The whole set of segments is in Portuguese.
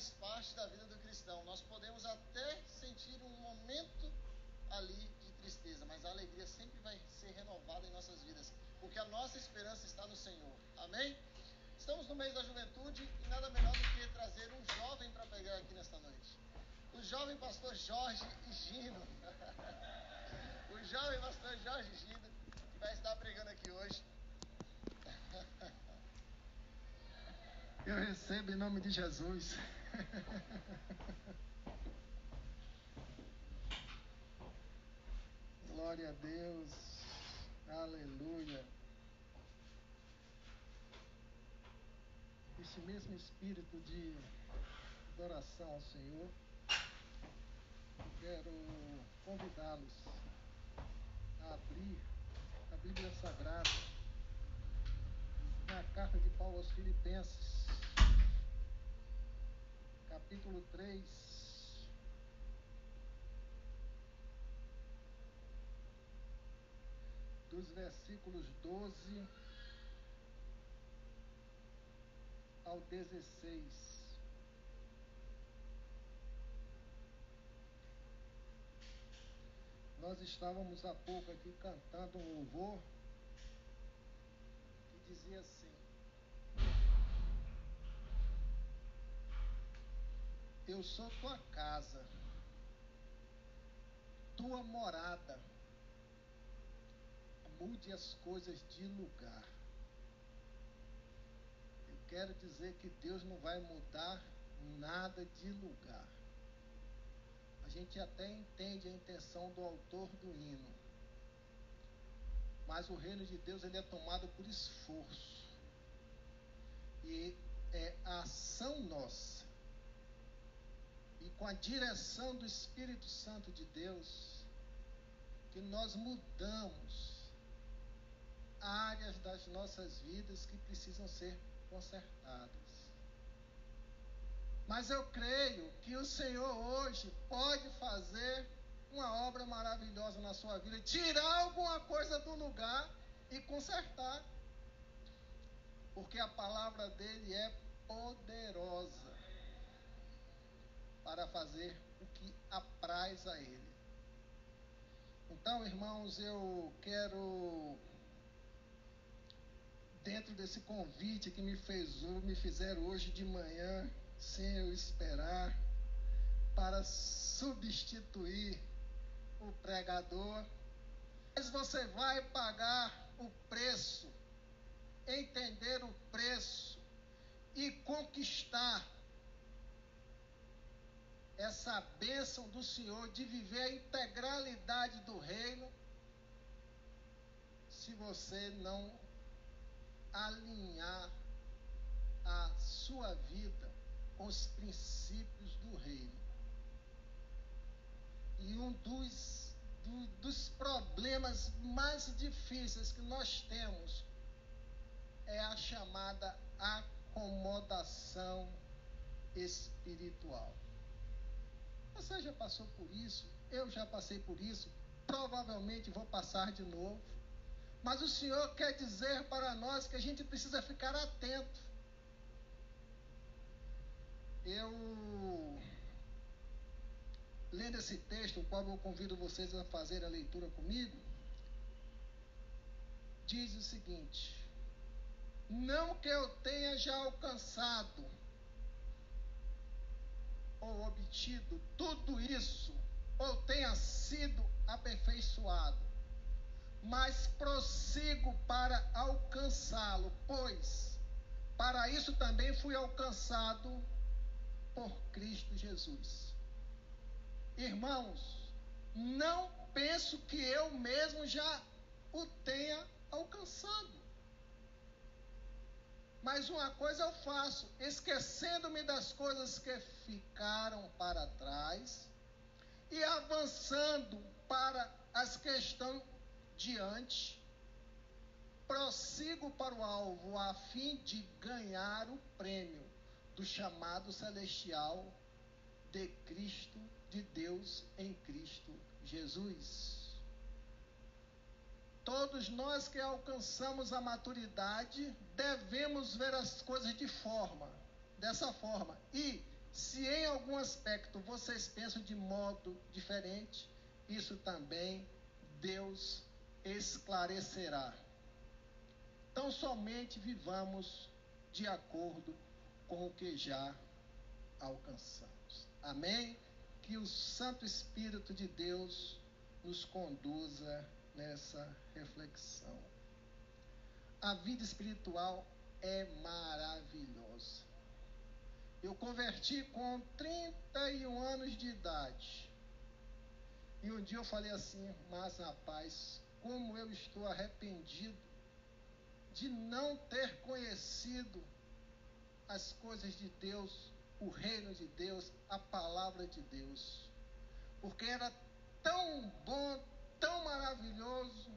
faz parte da vida do cristão. Nós podemos até sentir um momento ali de tristeza, mas a alegria sempre vai ser renovada em nossas vidas, porque a nossa esperança está no Senhor. Amém? Estamos no mês da juventude e nada melhor do que trazer um jovem para pegar aqui nesta noite. O jovem pastor Jorge Gino. o jovem pastor Jorge Gino, que vai estar pregando aqui hoje. Eu recebo em nome de Jesus. Glória a Deus. Aleluia. Este mesmo espírito de adoração ao Senhor, quero convidá-los a abrir a Bíblia Sagrada na carta de Paulo aos Filipenses, capítulo 3. Dos versículos 12 ao 16. Nós estávamos há pouco aqui cantando um louvor que dizia assim: Eu sou tua casa, tua morada. Mude as coisas de lugar quero dizer que Deus não vai mudar nada de lugar. A gente até entende a intenção do autor do hino. Mas o reino de Deus ele é tomado por esforço. E é a ação nossa. E com a direção do Espírito Santo de Deus que nós mudamos áreas das nossas vidas que precisam ser consertadas. Mas eu creio que o Senhor hoje pode fazer uma obra maravilhosa na sua vida, tirar alguma coisa do lugar e consertar. Porque a palavra dele é poderosa para fazer o que apraz a ele. Então, irmãos, eu quero dentro desse convite que me fez me fizeram hoje de manhã, sem eu esperar, para substituir o pregador. Mas você vai pagar o preço, entender o preço e conquistar essa bênção do Senhor de viver a integralidade do reino se você não alinhar a sua vida com os princípios do reino. E um dos, do, dos problemas mais difíceis que nós temos é a chamada acomodação espiritual. Você já passou por isso, eu já passei por isso, provavelmente vou passar de novo. Mas o Senhor quer dizer para nós que a gente precisa ficar atento. Eu, lendo esse texto, o qual eu convido vocês a fazer a leitura comigo, diz o seguinte: Não que eu tenha já alcançado ou obtido tudo isso, ou tenha sido aperfeiçoado mas prossigo para alcançá-lo, pois para isso também fui alcançado por Cristo Jesus. Irmãos, não penso que eu mesmo já o tenha alcançado. Mas uma coisa eu faço, esquecendo-me das coisas que ficaram para trás e avançando para as questões diante, prossigo para o alvo a fim de ganhar o prêmio do chamado celestial de Cristo, de Deus em Cristo Jesus. Todos nós que alcançamos a maturidade devemos ver as coisas de forma, dessa forma, e Se em algum aspecto vocês pensam de modo diferente, isso também Deus esclarecerá. Então somente vivamos de acordo com o que já alcançamos. Amém? Que o Santo Espírito de Deus nos conduza nessa reflexão. A vida espiritual é maravilhosa. Eu converti com 31 anos de idade. E um dia eu falei assim, mas rapaz, como eu estou arrependido de não ter conhecido as coisas de Deus, o reino de Deus, a palavra de Deus. Porque era tão bom, tão maravilhoso.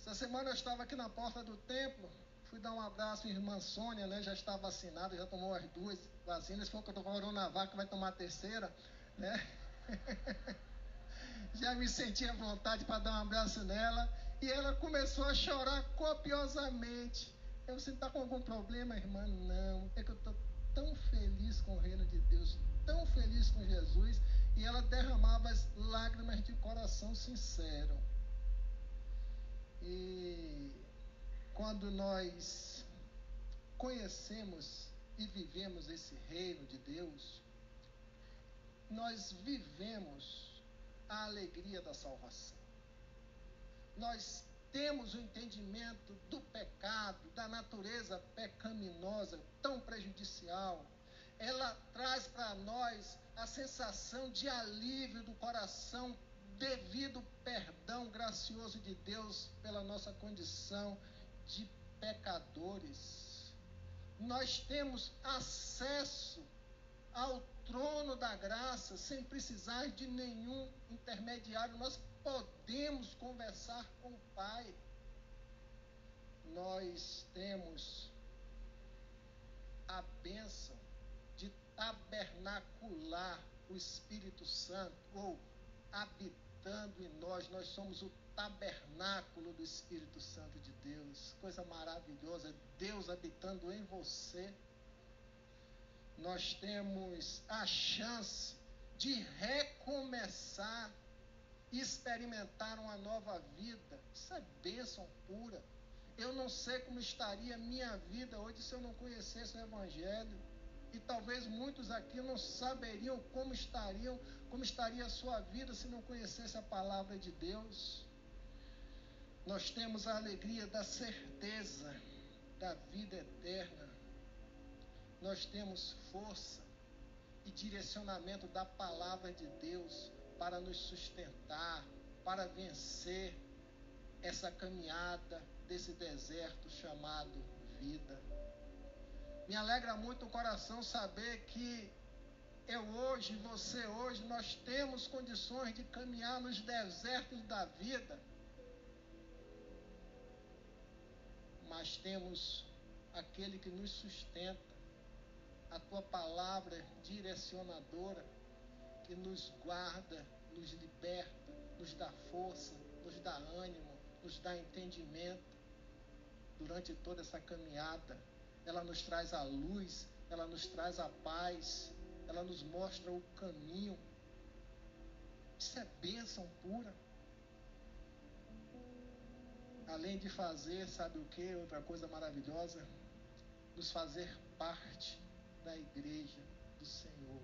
Essa semana eu estava aqui na porta do templo, fui dar um abraço à irmã Sônia, né? Já está vacinada, já tomou as duas vacinas, falou que eu estou com Coronavac, vai tomar a terceira, né? já me sentia à vontade para dar um abraço nela. E ela começou a chorar copiosamente. Eu, você está com algum problema, irmã? Não. É que eu estou tão feliz com o reino de Deus, tão feliz com Jesus. E ela derramava as lágrimas de coração sincero. E quando nós conhecemos e vivemos esse reino de Deus, nós vivemos a alegria da salvação. Nós temos o entendimento do pecado, da natureza pecaminosa tão prejudicial. Ela traz para nós a sensação de alívio do coração devido perdão gracioso de Deus pela nossa condição de pecadores. Nós temos acesso ao trono da graça sem precisar de nenhum intermediário. Nós podemos conversar com o Pai. Nós temos a bênção tabernacular o Espírito Santo, ou habitando em nós, nós somos o tabernáculo do Espírito Santo de Deus. Coisa maravilhosa, Deus habitando em você. Nós temos a chance de recomeçar experimentar uma nova vida. Isso é bênção pura. Eu não sei como estaria minha vida hoje se eu não conhecesse o Evangelho. E talvez muitos aqui não saberiam como estariam, como estaria a sua vida se não conhecesse a palavra de Deus. Nós temos a alegria da certeza da vida eterna. Nós temos força e direcionamento da palavra de Deus para nos sustentar, para vencer essa caminhada desse deserto chamado vida. Me alegra muito o coração saber que eu hoje, você hoje, nós temos condições de caminhar nos desertos da vida. Mas temos aquele que nos sustenta, a tua palavra direcionadora que nos guarda, nos liberta, nos dá força, nos dá ânimo, nos dá entendimento durante toda essa caminhada. Ela nos traz a luz, ela nos traz a paz, ela nos mostra o caminho. Isso é bênção pura. Além de fazer, sabe o que? Outra coisa maravilhosa, nos fazer parte da igreja do Senhor.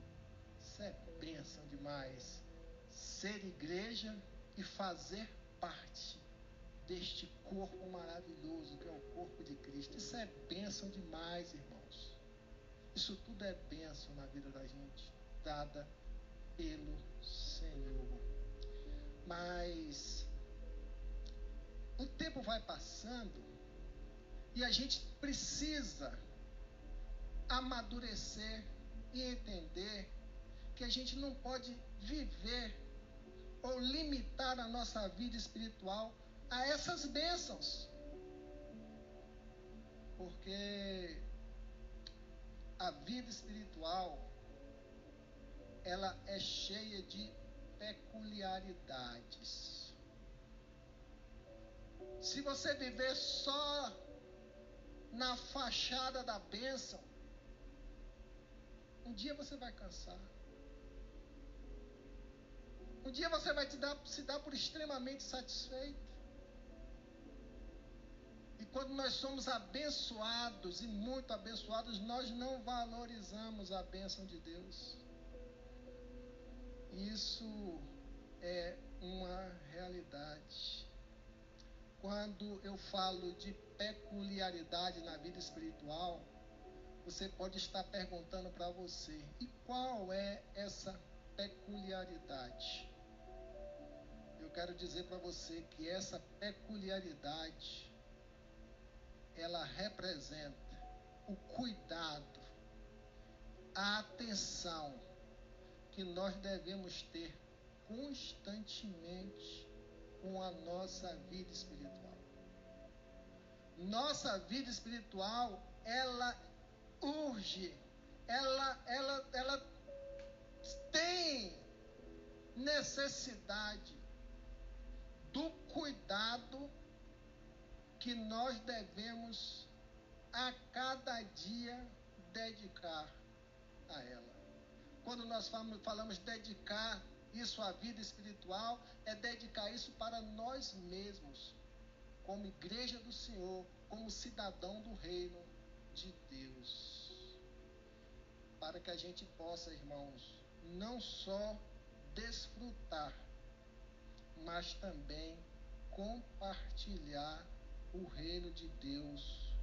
Isso é bênção demais. Ser igreja e fazer parte deste corpo maravilhoso que é o corpo de Cristo. Isso é bênção demais, irmãos. Isso tudo é bênção na vida da gente, dada pelo Senhor. Mas o tempo vai passando e a gente precisa amadurecer e entender que a gente não pode viver ou limitar a nossa vida espiritual a essas bênçãos. Porque a vida espiritual ela é cheia de peculiaridades. Se você viver só na fachada da bênção, Um dia você vai cansar. Um dia você vai dar, se dar por extremamente satisfeito. E quando nós somos abençoados e muito abençoados, nós não valorizamos a bênção de Deus. Isso é uma realidade. Quando eu falo de peculiaridade na vida espiritual, você pode estar perguntando para você: e qual é essa peculiaridade? Eu quero dizer para você que essa peculiaridade ela representa o cuidado, a atenção que nós devemos ter constantemente com a nossa vida espiritual. Nossa vida espiritual, ela urge, ela, ela, ela tem necessidade do cuidado que nós devemos a cada dia dedicar a ela. Quando nós falamos, dedicar isso à vida espiritual, é dedicar isso para nós mesmos, como igreja do Senhor, como cidadão do reino de Deus. Para que a gente possa, irmãos, não só desfrutar, mas também compartilhar o reino de Deus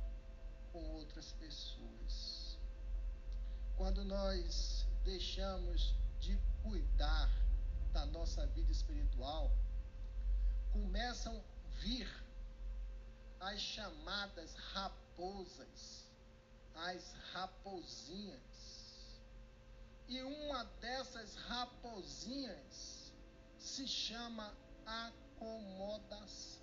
com outras pessoas. Quando nós deixamos de cuidar da nossa vida espiritual, começam a vir as chamadas raposas, as raposinhas. E uma dessas raposinhas se chama acomodação.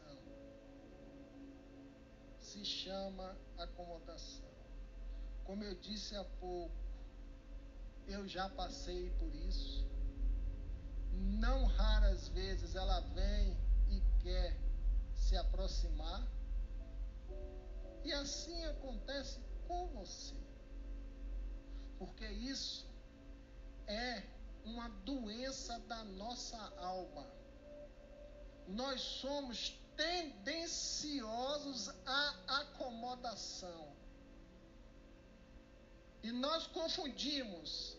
Se chama acomodação. Como eu disse há pouco, eu já passei por isso não raras vezes ela vem e quer se aproximar. E assim acontece com você. Porque isso é uma doença da nossa alma. Nós somos tendenciosos acomodação. E nós confundimos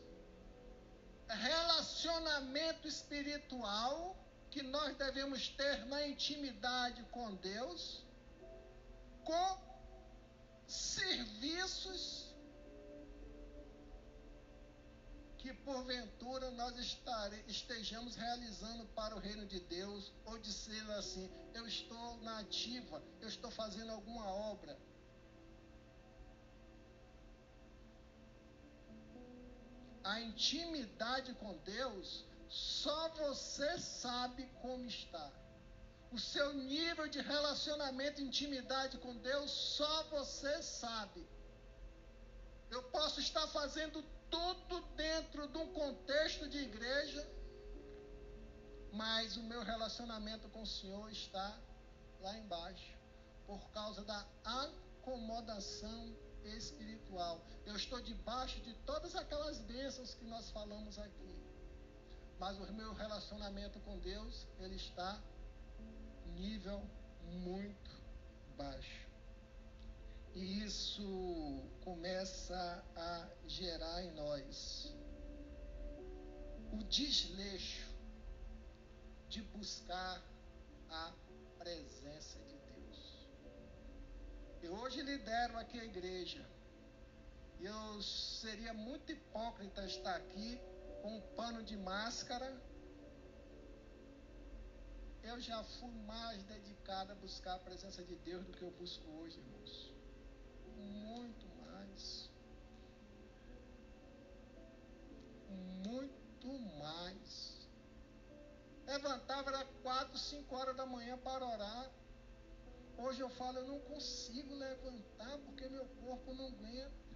relacionamento espiritual que nós devemos ter na intimidade com Deus, com serviços que porventura nós estare, estejamos realizando para o reino de Deus, ou dizer assim, eu estou na ativa, eu estou fazendo alguma obra. A intimidade com Deus, só você sabe como está. O seu nível de relacionamento intimidade com Deus, só você sabe. Eu posso estar fazendo tudo dentro de um contexto de igreja, mas o meu relacionamento com o Senhor está lá embaixo, por causa da acomodação espiritual. Eu estou debaixo de todas aquelas bênçãos que nós falamos aqui. Mas o meu relacionamento com Deus, ele está nível muito baixo. E isso começa a gerar em nós o desleixo de buscar a presença eu hoje lidero aqui a igreja. Eu seria muito hipócrita estar aqui com um pano de máscara. Eu já fui mais dedicado a buscar a presença de Deus do que eu busco hoje, irmãos. Muito mais. Muito mais. Levantava era quatro, cinco horas da manhã para orar. Hoje eu falo, eu não consigo levantar porque meu corpo não aguenta.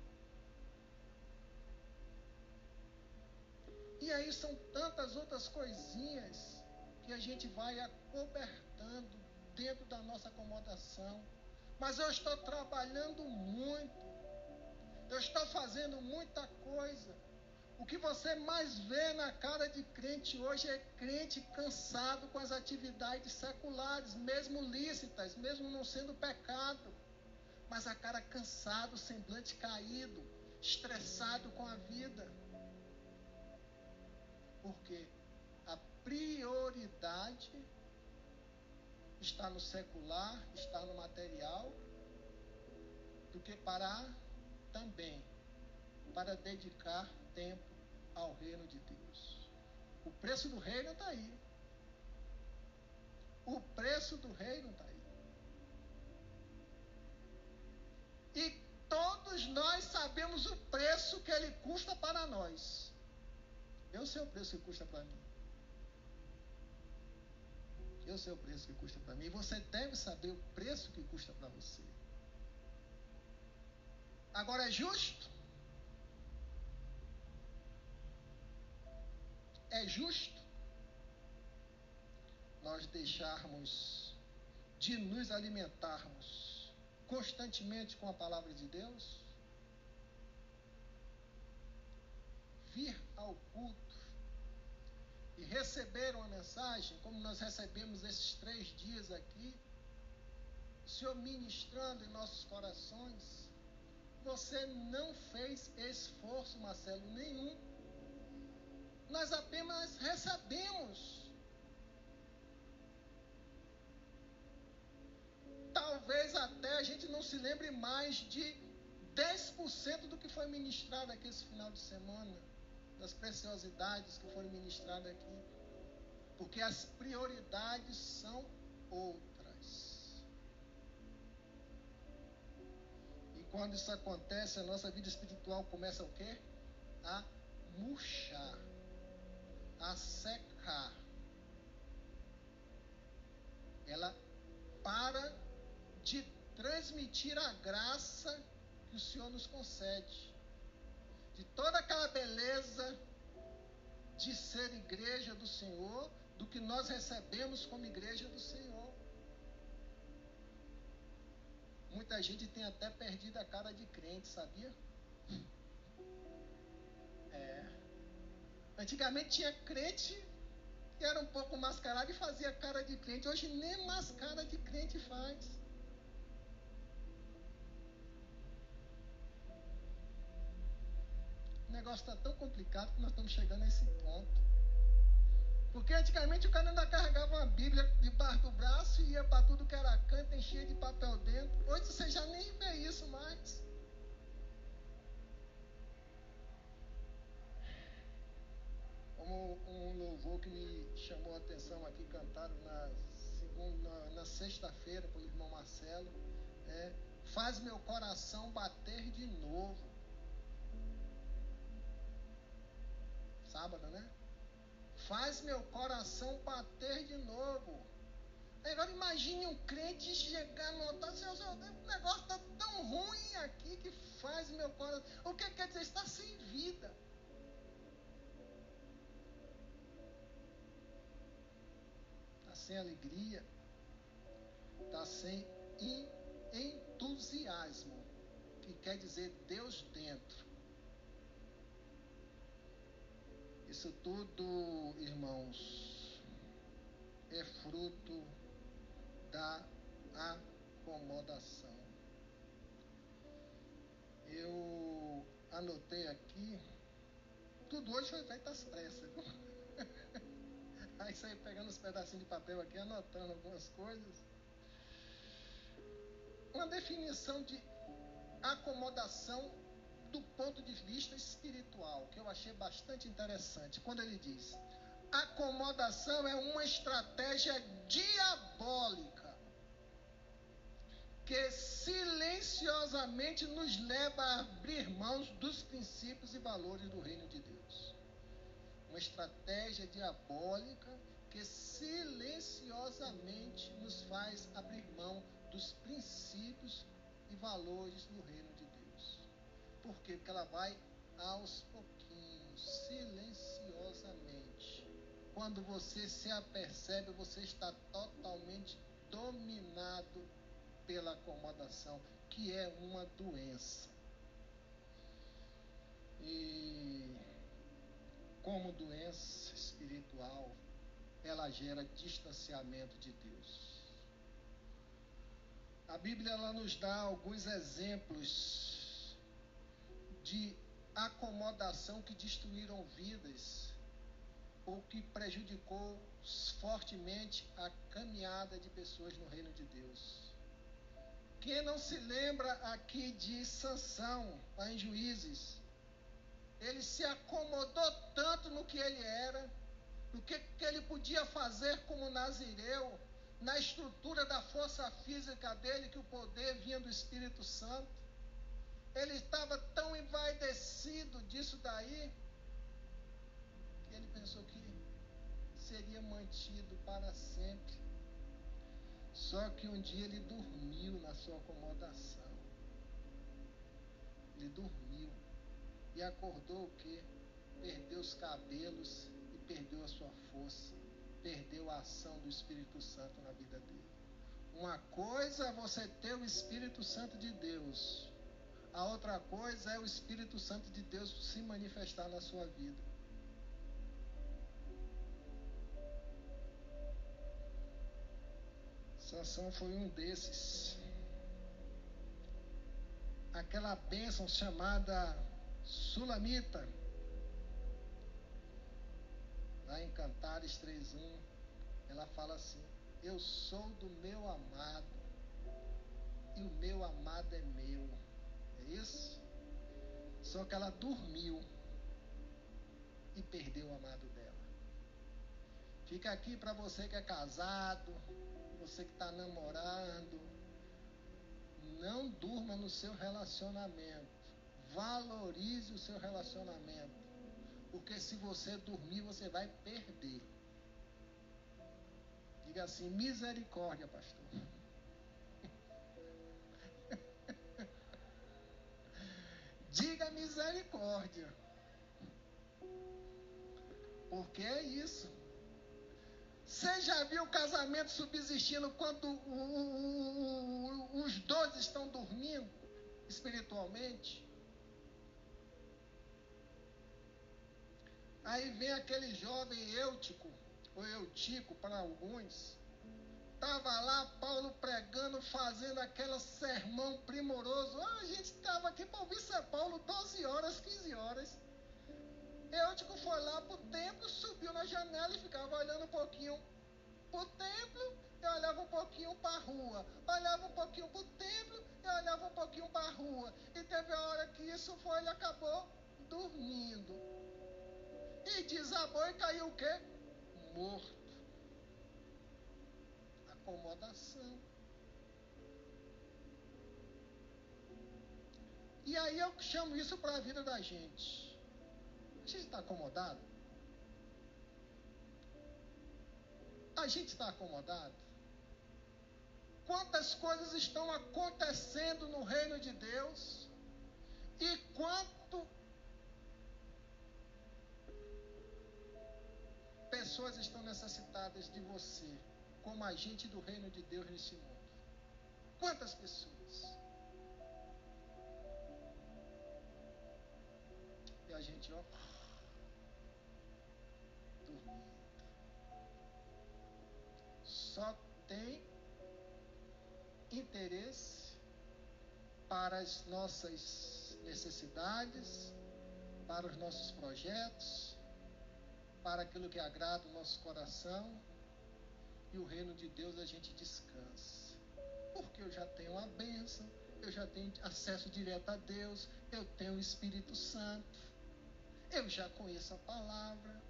E aí são tantas outras coisinhas que a gente vai acobertando dentro da nossa acomodação. Mas eu estou trabalhando muito. Eu estou fazendo muita coisa. O que você mais vê na cara de crente hoje é crente cansado com as atividades seculares, mesmo lícitas, mesmo não sendo pecado. Mas a cara cansado, semblante caído, estressado com a vida. Porque a prioridade está no secular, está no material, do que parar também para dedicar tempo ao reino de Deus. O preço do reino está aí. O preço do reino está aí. E todos nós sabemos o preço que ele custa para nós. Eu sei o preço que custa para mim. Eu sei o preço que custa para mim. Você deve saber o preço que custa para você. Agora é justo? É justo nós deixarmos de nos alimentarmos constantemente com a palavra de Deus? Vir ao culto e receber uma mensagem, como nós recebemos esses três dias aqui, o Senhor ministrando em nossos corações, você não fez esforço, Marcelo, nenhum. Nós apenas recebemos. Talvez até a gente não se lembre mais de 10% do que foi ministrado aqui esse final de semana das preciosidades que foram ministradas aqui. Porque as prioridades são outras. E quando isso acontece, a nossa vida espiritual começa o quê? A murchar, a secar. Ela para de transmitir a graça que o Senhor nos concede de toda aquela beleza de ser igreja do Senhor, do que nós recebemos como igreja do Senhor. Muita gente tem até perdido a cara de crente, sabia? Antigamente tinha crente que era um pouco mascarado e fazia cara de crente. Hoje nem mascara de crente faz. O negócio está tão complicado que nós estamos chegando a esse ponto. Porque antigamente o cara ainda carregava uma Bíblia debaixo do braço e ia para tudo que era canto, enchia de papel dentro. Hoje você já nem vê isso mais. Como um louvor que me chamou a atenção aqui, cantado na, segunda, na, sexta-feira pelo irmão Marcelo, é, faz meu coração bater de novo. sábado, né? Faz meu coração bater de novo. Agora imagine um crente chegar no altar, Senhor, o negócio está tão ruim aqui que faz meu coração. O que quer dizer? Está sem vida. Sem alegria. Está sem entusiasmo. Que quer dizer Deus dentro. Isso tudo, irmãos, é fruto da acomodação. Eu anotei aqui, tudo hoje foi feito às pressas. Viu? Aí saí pegando os pedacinhos de papel aqui, anotando algumas coisas. Uma definição de acomodação do ponto de vista espiritual, que eu achei bastante interessante, quando ele diz: acomodação é uma estratégia diabólica que silenciosamente nos leva a abrir mãos dos princípios e valores do reino de Deus. Uma estratégia diabólica que silenciosamente nos faz abrir mão dos princípios e valores do reino por quê? Porque ela vai aos pouquinhos, silenciosamente. Quando você se apercebe, você está totalmente dominado pela acomodação, que é uma doença. E espiritual, ela gera distanciamento de Deus. A Bíblia ela nos dá alguns exemplos de acomodação que destruíram vidas ou que prejudicou fortemente a caminhada de pessoas no reino de Deus. Quem não se lembra aqui de Sansão, lá em Juízes? Ele se acomodou tanto no que ele era, no que, que ele podia fazer como nazireu, na estrutura da força física dele, que o poder vinha do Espírito Santo. Ele estava tão envaidecido disso daí, que ele pensou que seria mantido para sempre. Só que um dia ele dormiu na sua acomodação. Ele dormiu. E acordou o quê? Perdeu os cabelos e perdeu a sua força. Perdeu a ação do Espírito Santo na vida dele. Uma coisa é você ter o Espírito Santo de Deus. A outra coisa é o Espírito Santo de Deus se manifestar na sua vida. Sansão foi um desses. Aquela bênção chamada Sulamita. Lá em Cantares 3.1, ela fala assim, eu sou do meu amado, e o meu amado é meu. É isso? Só que ela dormiu e perdeu o amado dela. Fica aqui para você que é casado, você que está namorando, não durma no seu relacionamento. Valorize o seu relacionamento. Porque se você dormir, você vai perder. Diga assim: misericórdia, pastor. Diga misericórdia. Porque é isso. Você já viu o casamento subsistindo quando o, o, o, os dois estão dormindo espiritualmente? Aí vem aquele jovem Eutico, ou Eutico para alguns, estava lá Paulo pregando, fazendo aquele sermão primoroso. Ah, a gente estava aqui para ouvir São Paulo 12 horas, 15 horas. Eutico foi lá para o templo, subiu na janela e ficava olhando um pouquinho para o templo e olhava um pouquinho para a rua. Olhava um pouquinho para o templo e olhava um pouquinho para a rua. E teve a hora que isso foi, ele acabou dormindo. E desabou e caiu o quê? Morto. Acomodação. E aí eu chamo isso para a vida da gente. A gente está acomodado? A gente está acomodado? Quantas coisas estão acontecendo no reino de Deus? E quanto pessoas estão necessitadas de você como agente do reino de Deus nesse mundo? Quantas pessoas? E a gente, ó, dormindo. Só tem interesse para as nossas necessidades, para os nossos projetos, para aquilo que agrada o nosso coração. E o reino de Deus a gente descansa. Porque eu já tenho a bênção, eu já tenho acesso direto a Deus, eu tenho o Espírito Santo, eu já conheço a palavra,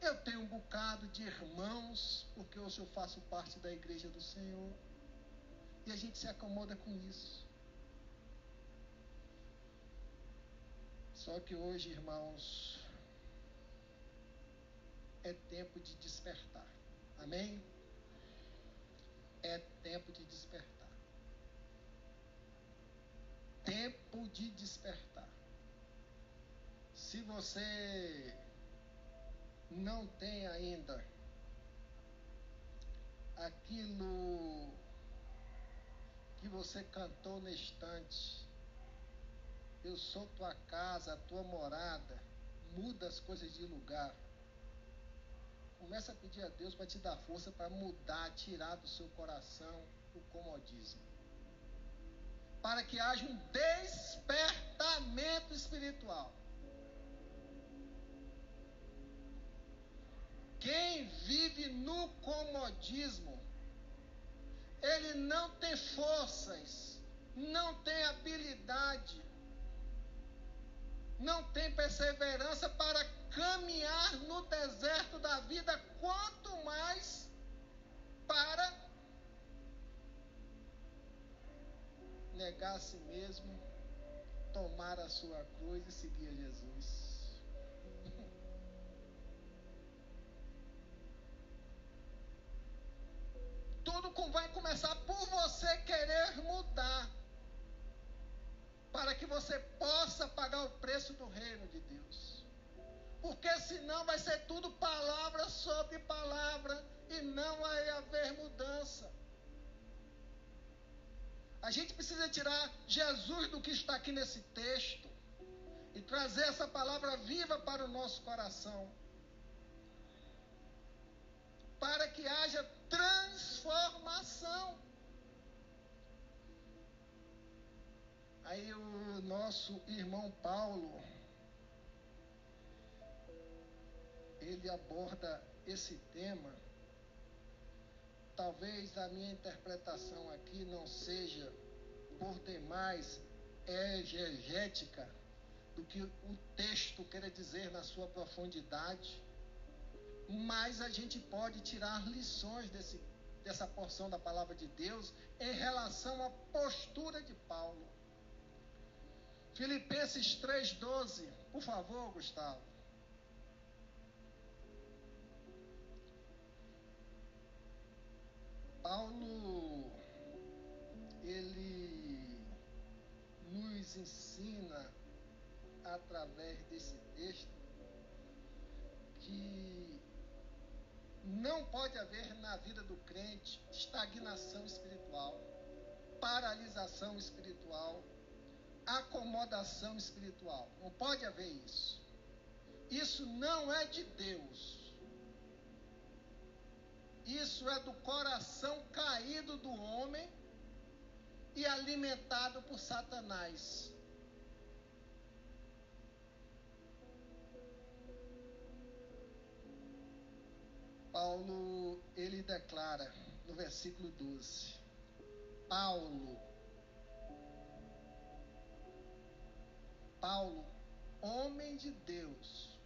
eu tenho um bocado de irmãos, porque hoje eu faço parte da igreja do Senhor. E a gente se acomoda com isso. Só que hoje, irmãos, é tempo de despertar. Amém? É tempo de despertar. Tempo de despertar. Se você não tem ainda aquilo que você cantou na estante. Eu sou tua casa, tua morada. Muda as coisas de lugar. Começa a pedir a Deus para te dar força para mudar, tirar do seu coração o comodismo. Para que haja um despertamento espiritual. Quem vive no comodismo, ele não tem forças, não tem habilidade, não tem perseverança para caminhar no deserto da vida, quanto mais para negar a si mesmo, tomar a sua cruz e seguir a Jesus. Tudo vai começar por você querer mudar. Para que você possa pagar o preço do reino de Deus. Porque senão vai ser tudo palavra sobre palavra e não vai haver mudança. A gente precisa tirar Jesus do que está aqui nesse texto e trazer essa palavra viva para o nosso coração. Para que haja transformação. Aí o nosso irmão Paulo, ele aborda esse tema. Talvez a minha interpretação aqui não seja por demais exegética do que o texto quer dizer na sua profundidade mas a gente pode tirar lições desse, dessa porção da palavra de Deus em relação à postura de Paulo. Filipenses 3,12, por favor, Gustavo. Paulo, ele nos ensina através desse texto que não pode haver na vida do crente estagnação espiritual, paralisação espiritual, acomodação espiritual. Não pode haver isso. Isso não é de Deus. Isso é do coração caído do homem e alimentado por Satanás. Paulo, ele declara no versículo 12: Paulo, Paulo, homem de Deus,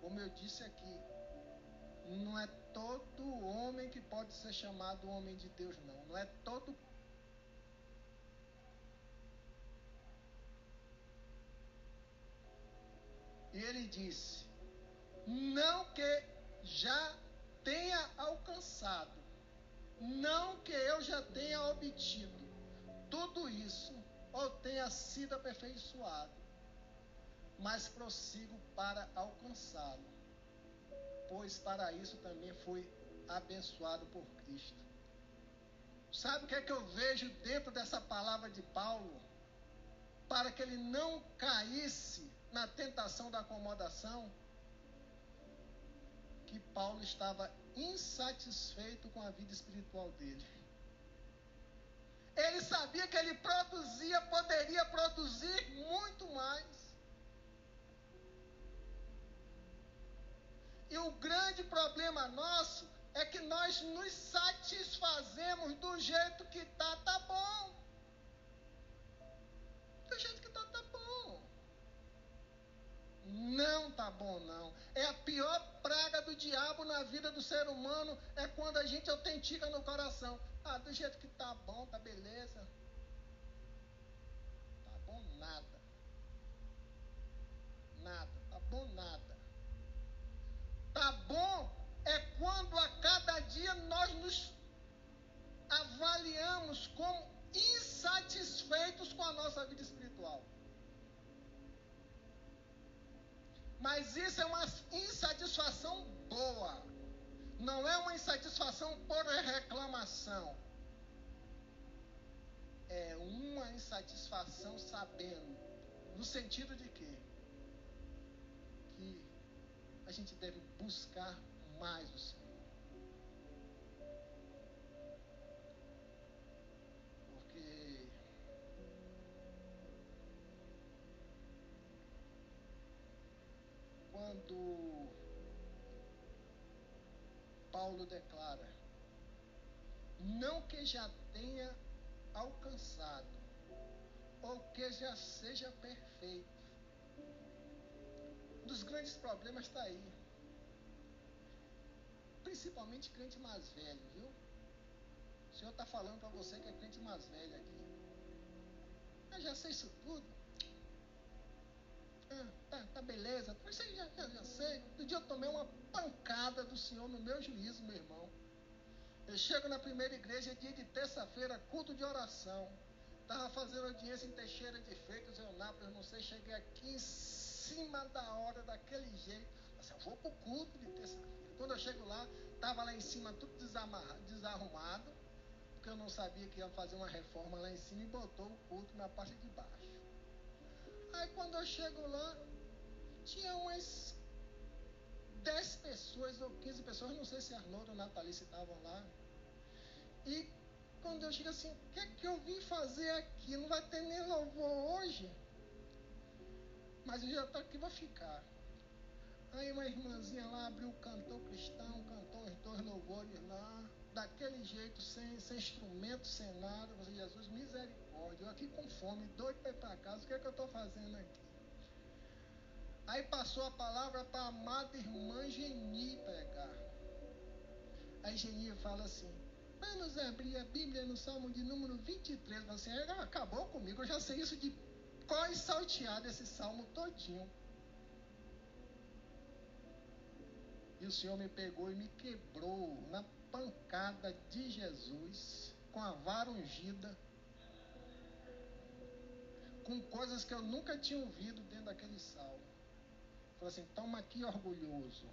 como eu disse aqui, não é todo homem que pode ser chamado homem de Deus, não. Não é todo E ele disse: Não que já tenha alcançado, não que eu já tenha obtido tudo isso ou tenha sido aperfeiçoado, mas prossigo para alcançá-lo, pois para isso também fui abençoado por Cristo. Sabe o que é que eu vejo dentro dessa palavra de Paulo? Para que ele não caísse na tentação da acomodação, que Paulo estava insatisfeito com a vida espiritual dele. Ele sabia que ele produzia, poderia produzir o grande problema nosso é que nós nos satisfazemos do jeito que está, tá bom. Do jeito que está, tá bom. Não tá bom, não. É a pior praga do diabo na vida do ser humano é quando a gente autentica no coração. Ah, do jeito que tá bom, tá beleza. Tá bom nada. Nada, tá bom nada. Tá bom é quando a cada dia nós nos avaliamos como insatisfeitos com a nossa vida espiritual. Mas isso é uma insatisfação boa. Não é uma insatisfação por reclamação. É uma insatisfação sabendo. No sentido de? Que a gente deve buscar mais o Senhor. Porque quando Paulo declara, não que já tenha alcançado, ou que já seja perfeito. Dos grandes problemas está aí. Principalmente crente mais velho, viu? O Senhor está falando para você que é crente mais velho aqui. Eu já sei isso tudo. Ah, tá, tá beleza. Mas já, já, já sei. No dia eu tomei uma pancada do Senhor no meu juízo, meu irmão. Eu chego na primeira igreja, dia de terça-feira, culto de oração. Estava fazendo audiência em Teixeira de Freitas, Eunápolis, não sei, cheguei aqui em cima da hora, daquele jeito. Assim, eu vou pro culto de terça-feira. Quando eu chego lá, estava lá em cima tudo desarrumado, porque eu não sabia que ia fazer uma reforma lá em cima e botou o culto na parte de baixo. Aí quando eu chego lá, tinha umas 10 pessoas ou 15 pessoas, não sei se Arnoldo ou Natalice estavam lá. E quando eu chego assim, o que é que eu vim fazer aqui? Não vai ter nem louvor hoje? Mas eu já estou aqui para ficar. Aí uma irmãzinha lá abriu o cantor cristão, cantou os dois louvores lá, daquele jeito, sem, sem instrumento, sem nada. Você, Jesus, misericórdia, eu aqui com fome, doido para ir para casa, o que é que eu estou fazendo aqui? Aí passou a palavra para a amada irmã Geni pregar. Aí Geni fala assim, Vamos abrir a Bíblia no Salmo de número 23. Você acabou comigo, eu já sei isso de qual salteado esse salmo todinho. E o Senhor me pegou e me quebrou na pancada de Jesus, com a vara ungida, com coisas que eu nunca tinha ouvido dentro daquele salmo. Falou assim: toma aqui, orgulhoso.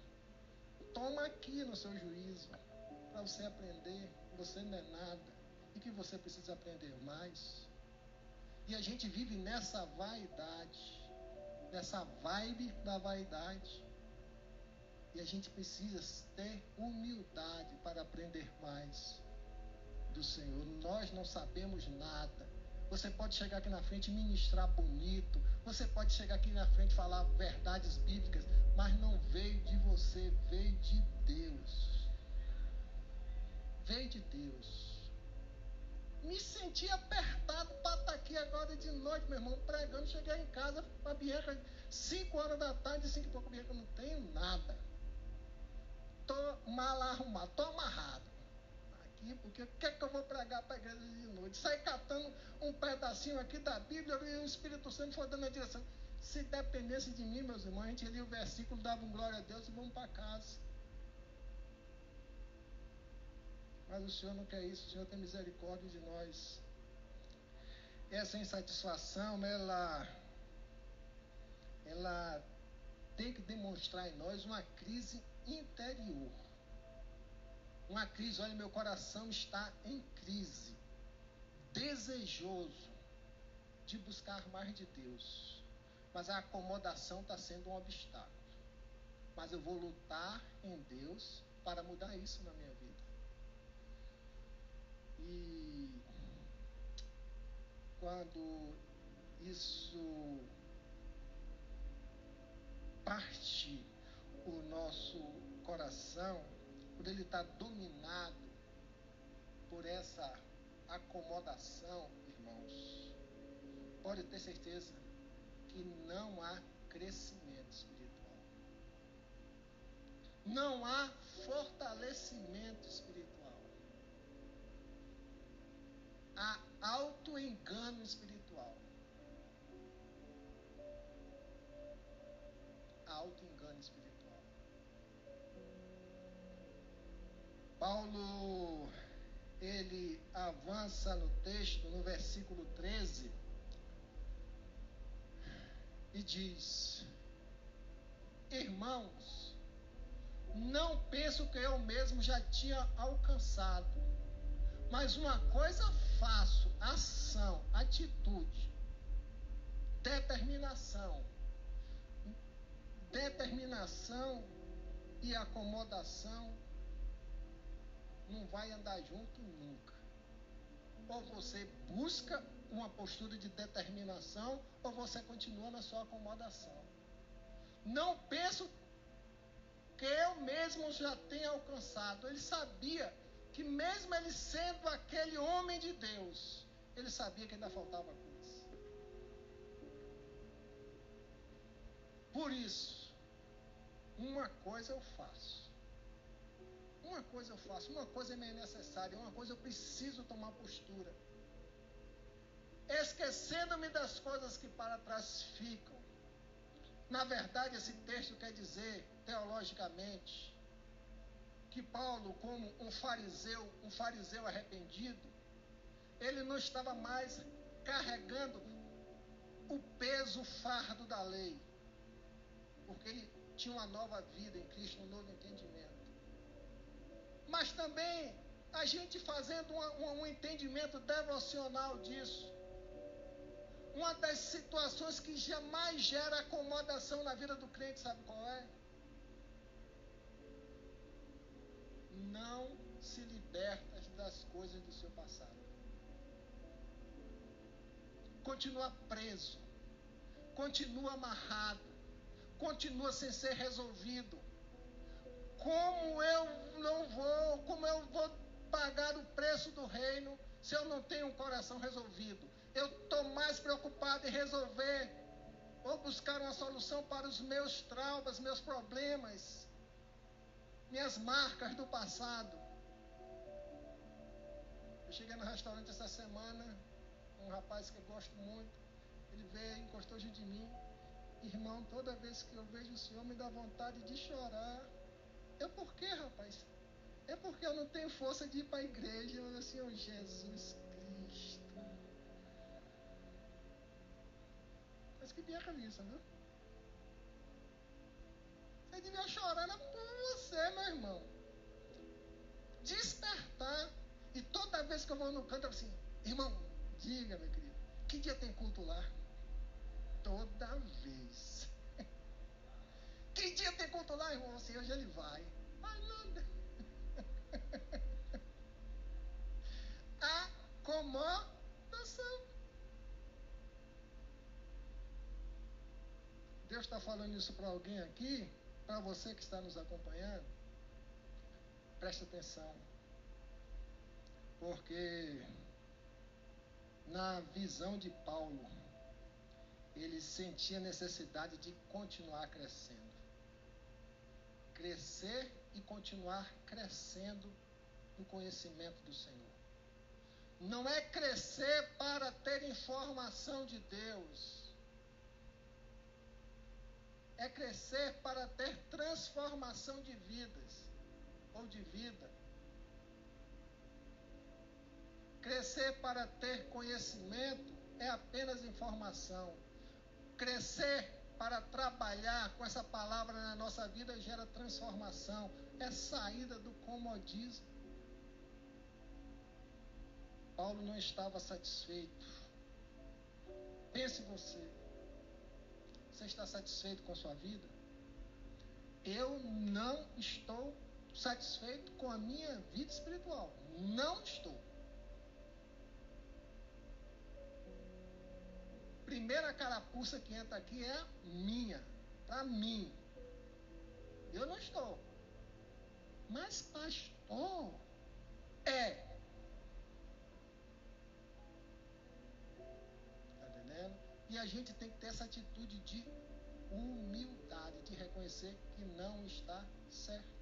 Toma aqui no seu juízo, para você aprender você não é nada e que você precisa aprender mais. E a gente vive nessa vaidade, nessa vibe da vaidade. E a gente precisa ter humildade para aprender mais do Senhor. Nós não sabemos nada. Você pode chegar aqui na frente e ministrar bonito. Você pode chegar aqui na frente e falar verdades bíblicas. Mas não veio de você, veio de Deus. Veio de Deus. Me senti apertado para estar aqui agora de noite, meu irmão, pregando. Cheguei em casa, a Bianca, 5 horas da tarde, 5 e pouco, Bianca, não tenho nada tô mal arrumado, tô amarrado. Aqui, porque o que é que eu vou pregar para a igreja de noite? Sair catando um pedacinho aqui da Bíblia e o Espírito Santo for dando a direção. Se dependesse de mim, meus irmãos, a gente lia o versículo, dava um glória a Deus e vamos para casa. Mas o Senhor não quer isso, o Senhor tem misericórdia de nós. Essa insatisfação, ela, ela tem que demonstrar em nós uma crise interior. Uma crise, olha, meu coração está em crise, desejoso de buscar mais de Deus, mas a acomodação está sendo um obstáculo. Mas eu vou lutar em Deus para mudar isso na minha vida. E quando isso parte o nosso coração, por ele estar dominado por essa acomodação, irmãos, pode ter certeza que não há crescimento espiritual. Não há fortalecimento espiritual. Há auto-engano espiritual. auto-engano espiritual. Paulo, ele avança no texto, no versículo 13, e diz: Irmãos, não penso que eu mesmo já tinha alcançado, mas uma coisa faço: ação, atitude, determinação determinação e acomodação não vai andar junto nunca. Ou você busca uma postura de determinação, ou você continua na sua acomodação. Não penso que eu mesmo já tenha alcançado. Ele sabia que, mesmo ele sendo aquele homem de Deus, ele sabia que ainda faltava coisa. Por isso, uma coisa eu faço. Uma coisa eu faço, uma coisa é necessária, uma coisa eu preciso tomar postura. Esquecendo-me das coisas que para trás ficam. Na verdade, esse texto quer dizer, teologicamente, que Paulo, como um fariseu, um fariseu arrependido, ele não estava mais carregando o peso, o fardo da lei, porque ele tinha uma nova vida em Cristo, um novo entendimento mas também a gente fazendo um entendimento devocional disso. Uma das situações que jamais gera acomodação na vida do crente, sabe qual é? Não se liberta das coisas do seu passado. Continua preso, continua amarrado, continua sem ser resolvido como eu não vou, como eu vou pagar o preço do reino se eu não tenho um coração resolvido? Eu estou mais preocupado em resolver ou buscar uma solução para os meus traumas, meus problemas, minhas marcas do passado. Eu cheguei no restaurante essa semana, um rapaz que eu gosto muito, ele veio, encostou junto de mim. Irmão, toda vez que eu vejo o Senhor me dá vontade de chorar. É porque, rapaz? É porque eu não tenho força de ir para a igreja. Eu assim, oh, Jesus Cristo. Mas que dia camisa, né? Você devia chorar por você, meu irmão. Despertar. E toda vez que eu vou no canto, eu assim, irmão, diga, meu querido, que dia tem culto lá? Toda vez. Que dia tem culto lá, irmão? Assim, hoje ele vai. Vai nada. Acomodação. Deus está falando isso para alguém aqui, para você que está nos acompanhando. Preste atenção. Porque na visão de Paulo, ele sentia necessidade de continuar crescendo crescer e continuar crescendo no conhecimento do Senhor. Não é crescer para ter informação de Deus. É crescer para ter transformação de vidas ou de vida. Crescer para ter conhecimento é apenas informação. Crescer para trabalhar com essa palavra na nossa vida gera transformação, é saída do comodismo. Paulo não estava satisfeito. Pense você. Você está satisfeito com a sua vida? Eu não estou satisfeito com a minha vida espiritual. Não estou. primeira carapuça que entra aqui é minha, para mim. Eu não estou. Mas pastor é. E a gente tem que ter essa atitude de humildade, de reconhecer que não está certo.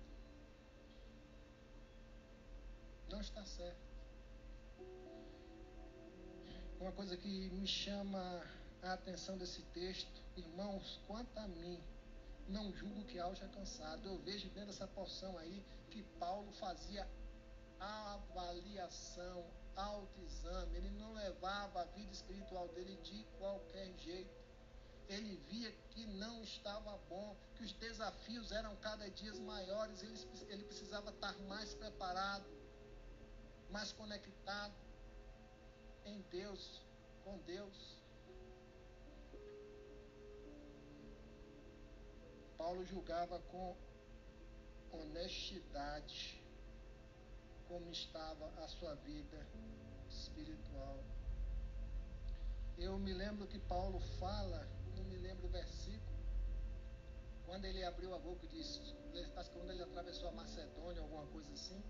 Não está certo. Uma coisa que me chama a atenção desse texto, irmãos, quanto a mim, não julgo que haja cansado. Eu vejo dentro dessa porção aí que Paulo fazia avaliação, autoexame. Ele não levava a vida espiritual dele de qualquer jeito. Ele via que não estava bom, que os desafios eram cada dia maiores. Ele, ele precisava estar mais preparado, mais conectado em Deus, com Deus. Paulo julgava com honestidade, como estava a sua vida espiritual. Eu me lembro que Paulo fala, não me lembro o versículo, quando ele abriu a boca e disse, acho que quando ele atravessou a Macedônia, alguma coisa assim,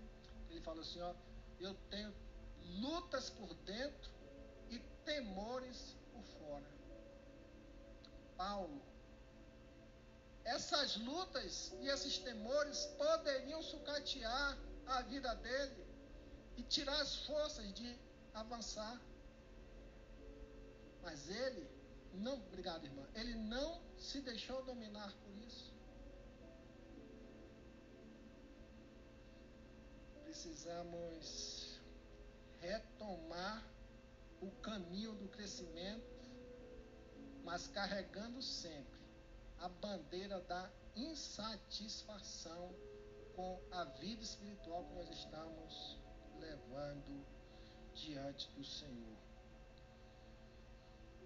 ele falou assim, ó, eu tenho lutas por dentro e temores por fora. Paulo, essas lutas e esses temores poderiam sucatear a vida dele e tirar as forças de avançar. Mas ele não, obrigado irmã, ele não se deixou dominar por isso. Precisamos retomar o caminho do crescimento, mas carregando sempre a bandeira da insatisfação com a vida espiritual que nós estamos levando diante do Senhor.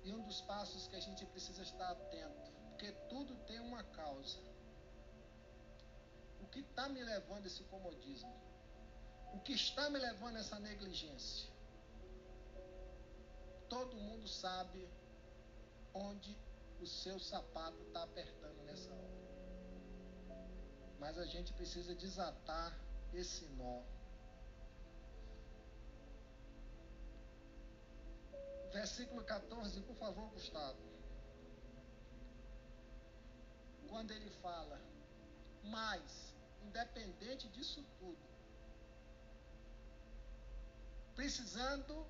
E um dos passos que a gente precisa estar atento, porque tudo tem uma causa. O que está me levando a esse comodismo? O que está me levando a essa negligência? Todo mundo sabe onde o seu sapato está apertando nessa hora. Mas a gente precisa desatar esse nó. Versículo 14, por favor, Gustavo. Quando ele fala, mas, independente disso tudo, precisando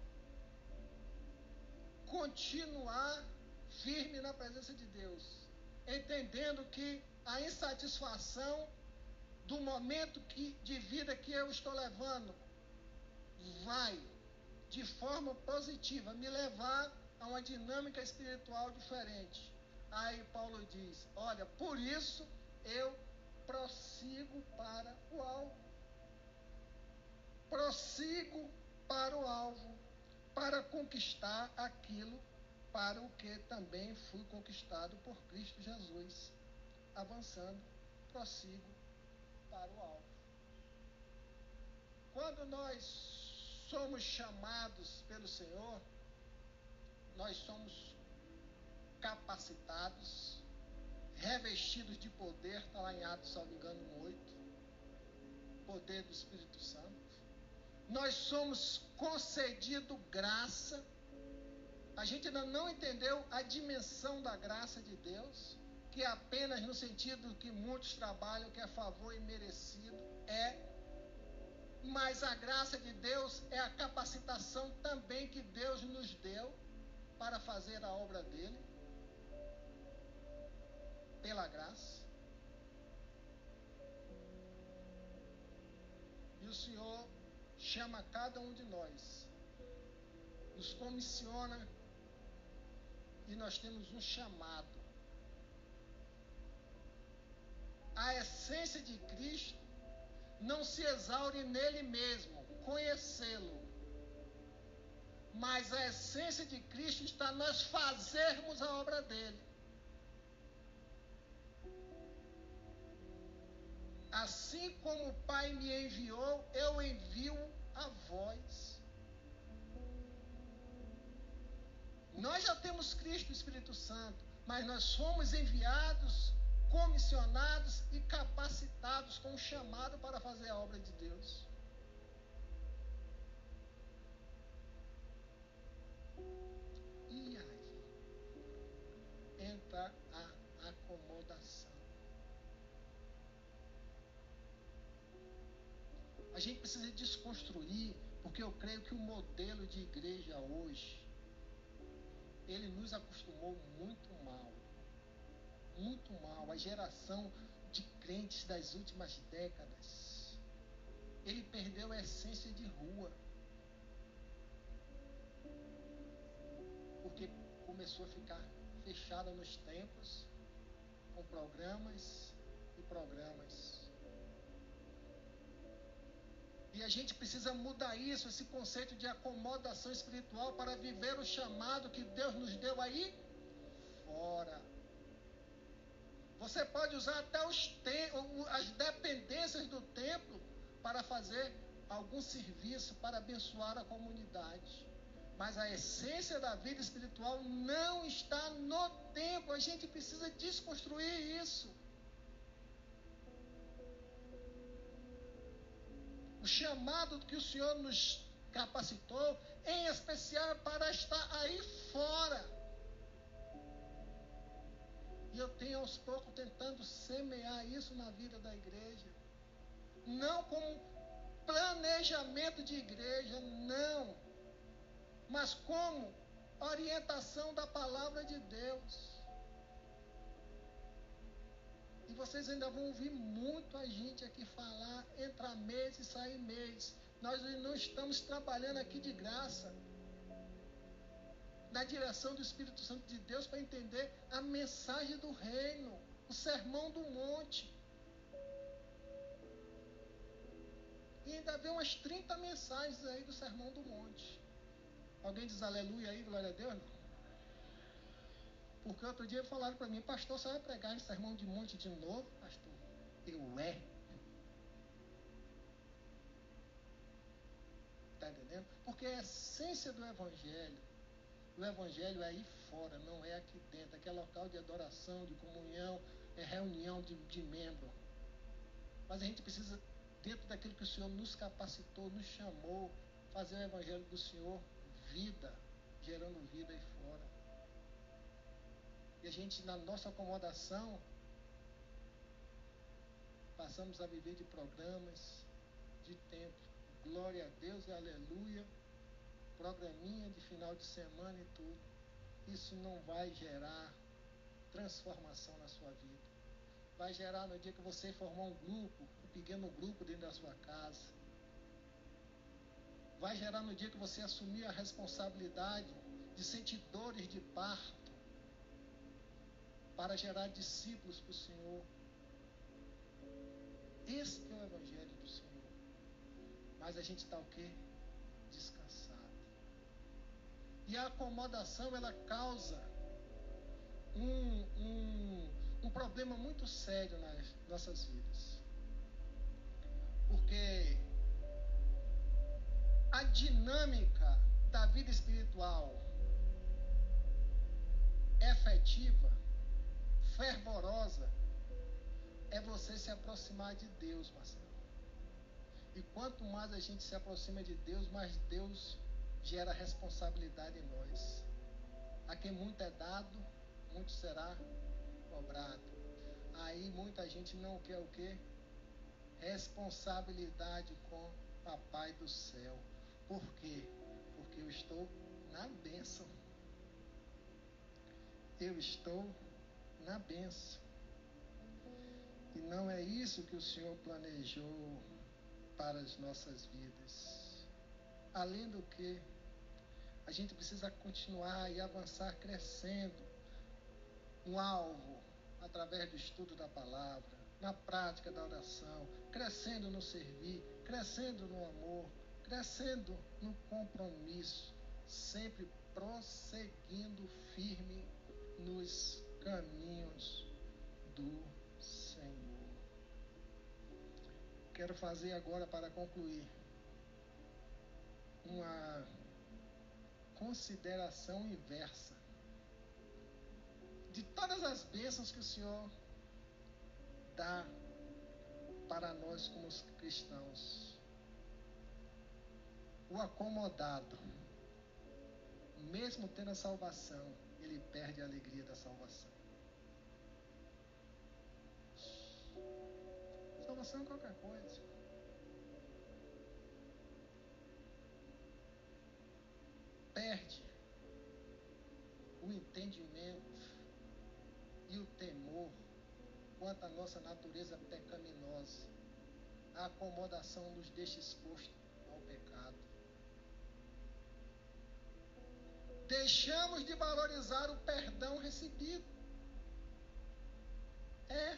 continuar firme na presença de Deus, entendendo que a insatisfação do momento que, de vida que eu estou levando vai de forma positiva, me levar a uma dinâmica espiritual diferente. Aí Paulo diz: Olha, por isso eu prossigo para o alvo. Prossigo para o alvo, para conquistar aquilo para o que também fui conquistado por Cristo Jesus. Avançando, prossigo o alvo. Quando nós somos chamados pelo Senhor, nós somos capacitados, revestidos de poder, está lá em Atos, me engano, 8, poder do Espírito Santo. Nós somos concedido graça. A gente ainda não entendeu a dimensão da graça de Deus, que é apenas no sentido que muitos trabalham, que é favor imerecido, é mas a graça de Deus é a capacitação também que Deus nos deu para fazer a obra dele. Pela graça. E o Senhor chama cada um de nós, nos comissiona e nós temos um chamado. A essência de Cristo não se exaure nele mesmo, conhecê-lo. Mas a essência de Cristo está nós fazermos a obra dele. Assim como o Pai me enviou, eu envio a vós. Nós já temos Cristo, o Espírito Santo, mas nós somos enviados comissionados e capacitados com um chamado para fazer a obra de Deus. E aí entra a acomodação. A gente precisa desconstruir, porque eu creio que o modelo de igreja hoje ele nos acostumou muito mal muito mal. A geração de crentes das últimas décadas. Ele perdeu a essência de rua. Porque começou a ficar fechada nos templos, com programas e programas. E a gente precisa mudar isso, esse conceito de acomodação espiritual para viver o chamado que Deus nos deu aí fora. Você pode usar até as dependências do templo para fazer algum serviço para abençoar a comunidade. Mas a essência da vida espiritual não está no templo. A gente precisa desconstruir isso. O chamado que o Senhor nos capacitou, em especial para estar aí fora eu tenho aos poucos tentando semear isso na vida da igreja. Não como planejamento de igreja, não. Mas como orientação da palavra de Deus. E vocês ainda vão ouvir muito a gente aqui falar, entrar mês e sair mês. Nós não estamos trabalhando aqui de graça na direção do Espírito Santo de Deus para entender a mensagem do reino, o sermão do monte. E ainda vem umas 30 mensagens aí do sermão do monte. Alguém diz aleluia aí, glória a Deus? Não? Porque outro dia falaram para mim, pastor, você vai pregar esse sermão de monte de novo, pastor? Eu é. Está entendendo? Porque a essência do evangelho o evangelho é aí fora, não é aqui dentro. Aqui é local de adoração, de comunhão, é reunião de, de membro. Mas a gente precisa, dentro daquilo que o Senhor nos capacitou, nos chamou, fazer o evangelho do Senhor vida, gerando vida aí fora. E a gente, na nossa acomodação, passamos a viver de programas, de tempo. Glória a Deus e aleluia programinha de final de semana e tudo, isso não vai gerar transformação na sua vida. Vai gerar no dia que você formar um grupo, um pequeno grupo dentro da sua casa. Vai gerar no dia que você assumir a responsabilidade de sentir dores de parto para gerar discípulos para o Senhor. Esse é o Evangelho do Senhor. Mas a gente está o quê? E a acomodação ela causa um, um, um problema muito sério nas nossas vidas. Porque a dinâmica da vida espiritual efetiva, fervorosa, é você se aproximar de Deus, Marcelo. E quanto mais a gente se aproxima de Deus, mais Deus gera responsabilidade em nós. A quem muito é dado, muito será cobrado. Aí muita gente não quer o quê? Responsabilidade com Papai do céu. Por quê? Porque eu estou na bênção. Eu estou na bênção. E não é isso que o Senhor planejou para as nossas vidas. Além do que, a gente precisa continuar e avançar crescendo um alvo através do estudo da palavra, na prática da oração, crescendo no servir, crescendo no amor, crescendo no compromisso, sempre prosseguindo firme nos caminhos do Senhor. Quero fazer agora para concluir uma consideração inversa de todas as bênçãos que o Senhor dá para nós como cristãos. O acomodado, mesmo tendo a salvação, ele perde a alegria da salvação. Salvação é qualquer coisa. Perde o entendimento e o temor quanto à nossa natureza pecaminosa. A acomodação nos deixa exposto ao pecado. Deixamos de valorizar o perdão recebido. É.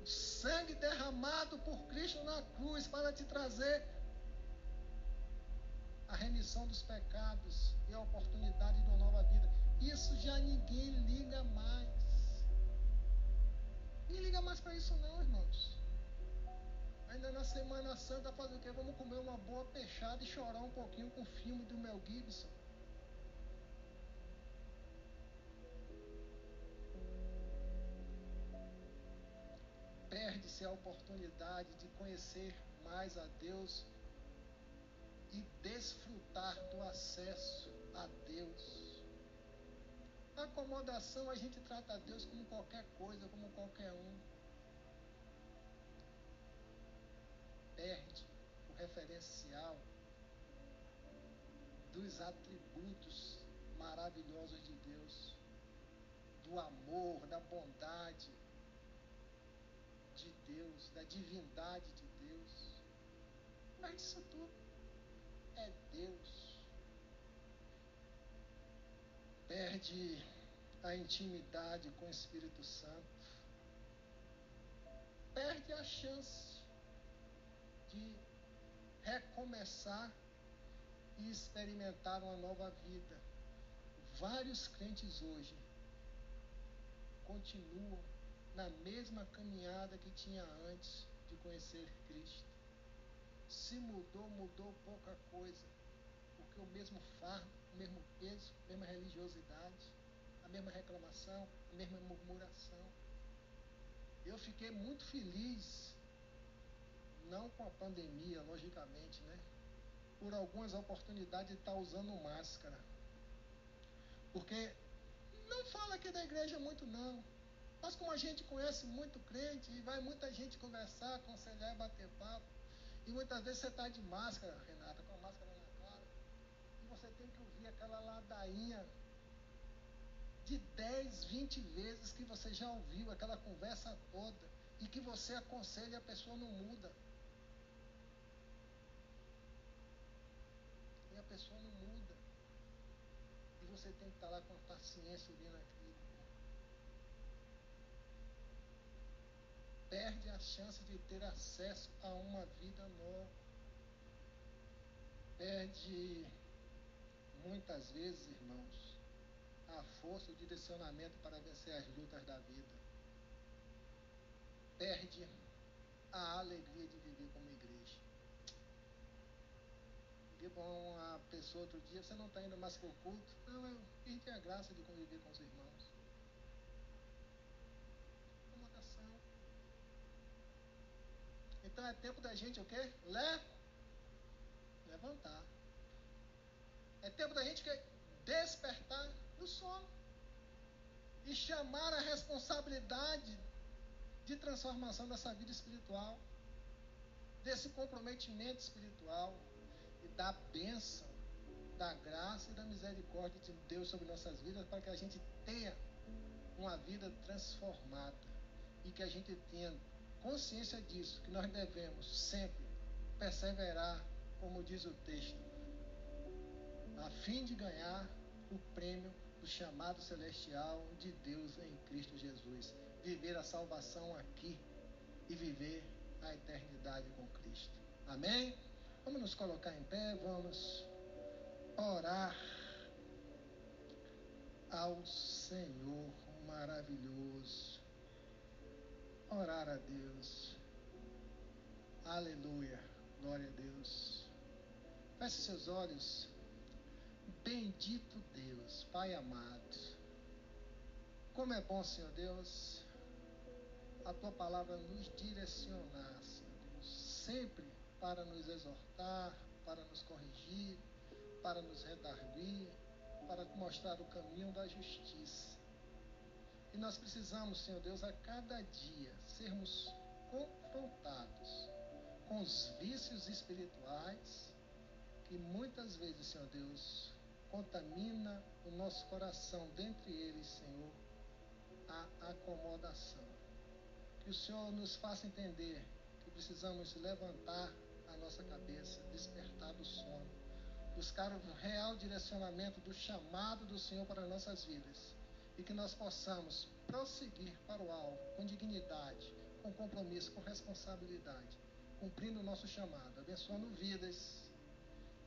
O sangue derramado por Cristo na cruz para te trazer a remissão dos pecados e a oportunidade de uma nova vida. Isso já ninguém liga mais. Ninguém liga mais para isso não, irmãos. Ainda na Semana Santa fazer o quê? Vamos comer uma boa peixada e chorar um pouquinho com o filme do Mel Gibson. Perde-se a oportunidade de conhecer mais a Deus e desfrutar do acesso a Deus. Acomodação a gente trata a Deus como qualquer coisa, como qualquer um. Perde o referencial dos atributos maravilhosos de Deus, do amor, da bondade de Deus, da divindade de Deus. Perde isso tudo é Deus. Perde a intimidade com o Espírito Santo. Perde a chance de recomeçar e experimentar uma nova vida. Vários crentes hoje continuam na mesma caminhada que tinha antes de conhecer Cristo. Se mudou, mudou pouca coisa. Porque o mesmo fardo, o mesmo peso, a mesma religiosidade, a mesma reclamação, a mesma murmuração. Eu fiquei muito feliz, não com a pandemia, logicamente, né? Por algumas oportunidades de estar usando máscara. Porque não fala aqui da igreja muito não. Mas como a gente conhece muito crente e vai muita gente conversar, aconselhar bater papo, e muitas vezes você está de máscara, Renata, com a máscara na cara, e você tem que ouvir aquela ladainha de 10, 20 vezes que você já ouviu aquela conversa toda e que você aconselha e a pessoa não muda. E a pessoa não muda. E você tem que estar tá lá com a paciência ouvindo perde a chance de ter acesso a uma vida nova. Perde muitas vezes, irmãos, a força, o direcionamento para vencer as lutas da vida. Perde a alegria de viver como igreja. Para uma pessoa outro dia, você não está indo mais para o culto? Não, eu perdi a graça de conviver com os irmãos. Então é tempo da gente o quê? Le levantar. É tempo da gente que despertar do sono e chamar a responsabilidade de transformação dessa vida espiritual, desse comprometimento espiritual e da bênção, da graça e da misericórdia de Deus sobre nossas vidas para que a gente tenha uma vida transformada e que a gente tenha consciência disso, que nós devemos sempre perseverar, como diz o texto, a fim de ganhar o prêmio do chamado celestial de Deus em Cristo Jesus. Viver a salvação aqui e viver a eternidade com Cristo. Amém? Vamos nos colocar em pé, vamos orar ao Senhor maravilhoso orar a Deus. Aleluia. Glória a Deus. Feche seus olhos. Bendito Deus, Pai amado. Como é bom, Senhor Deus, a tua palavra nos direcionar, Senhor Deus, sempre para nos exortar, para nos corrigir, para nos redarguir, para mostrar o caminho da justiça. E nós precisamos, Senhor Deus, a cada dia sermos confrontados com os vícios espirituais que muitas vezes, Senhor Deus, contamina o nosso coração, dentre eles, Senhor, a acomodação. Que o Senhor nos faça entender que precisamos levantar a nossa cabeça, despertar do sono, buscar o real direcionamento do chamado do Senhor para nossas vidas e que nós possamos prosseguir para o alvo com dignidade, com compromisso, com responsabilidade, cumprindo o nosso chamado, abençoando vidas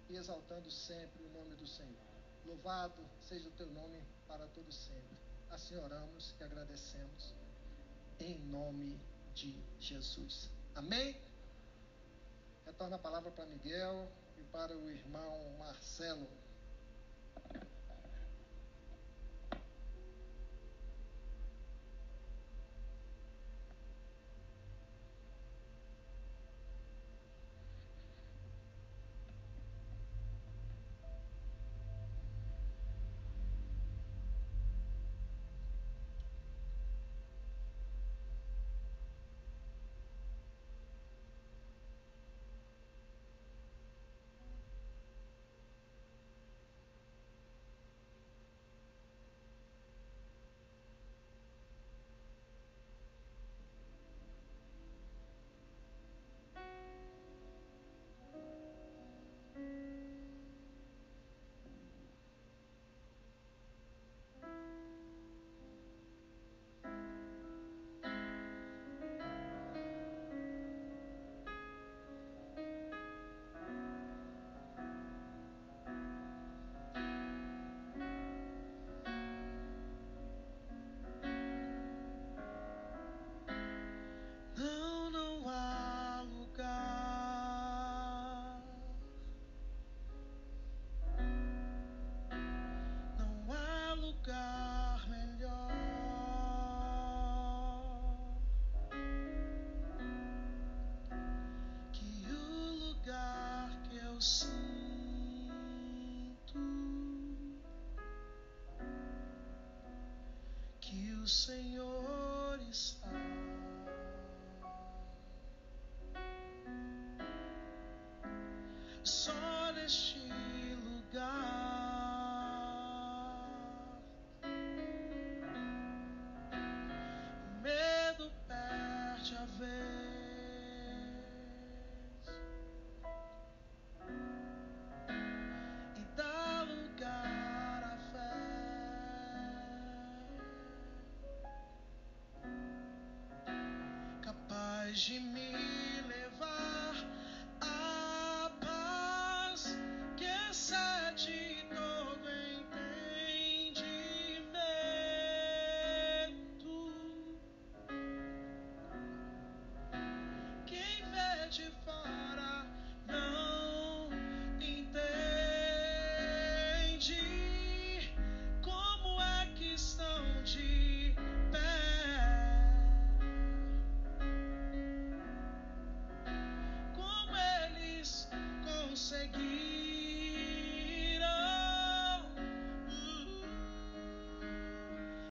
e exaltando sempre o nome do Senhor. Louvado seja o teu nome para todo sempre. Assim oramos e agradecemos em nome de Jesus. Amém? Retorna a palavra para Miguel e para o irmão Marcelo. O Senhor está. Só she means.